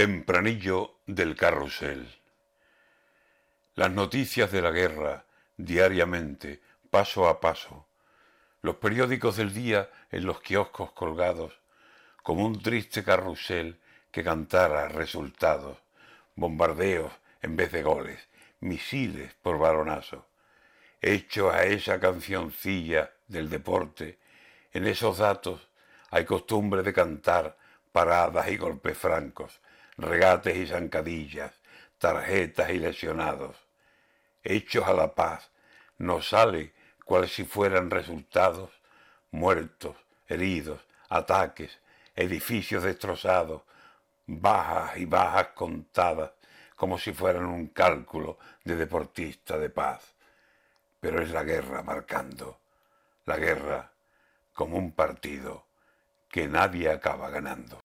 Tempranillo del carrusel. Las noticias de la guerra, diariamente, paso a paso. Los periódicos del día en los kioscos colgados, como un triste carrusel que cantara resultados, bombardeos en vez de goles, misiles por baronazo. Hecho a esa cancioncilla del deporte, en esos datos hay costumbre de cantar paradas y golpes francos, regates y zancadillas, tarjetas y lesionados. Hechos a la paz, nos sale cual si fueran resultados muertos, heridos, ataques, edificios destrozados, bajas y bajas contadas, como si fueran un cálculo de deportista de paz. Pero es la guerra marcando, la guerra como un partido que nadie acaba ganando.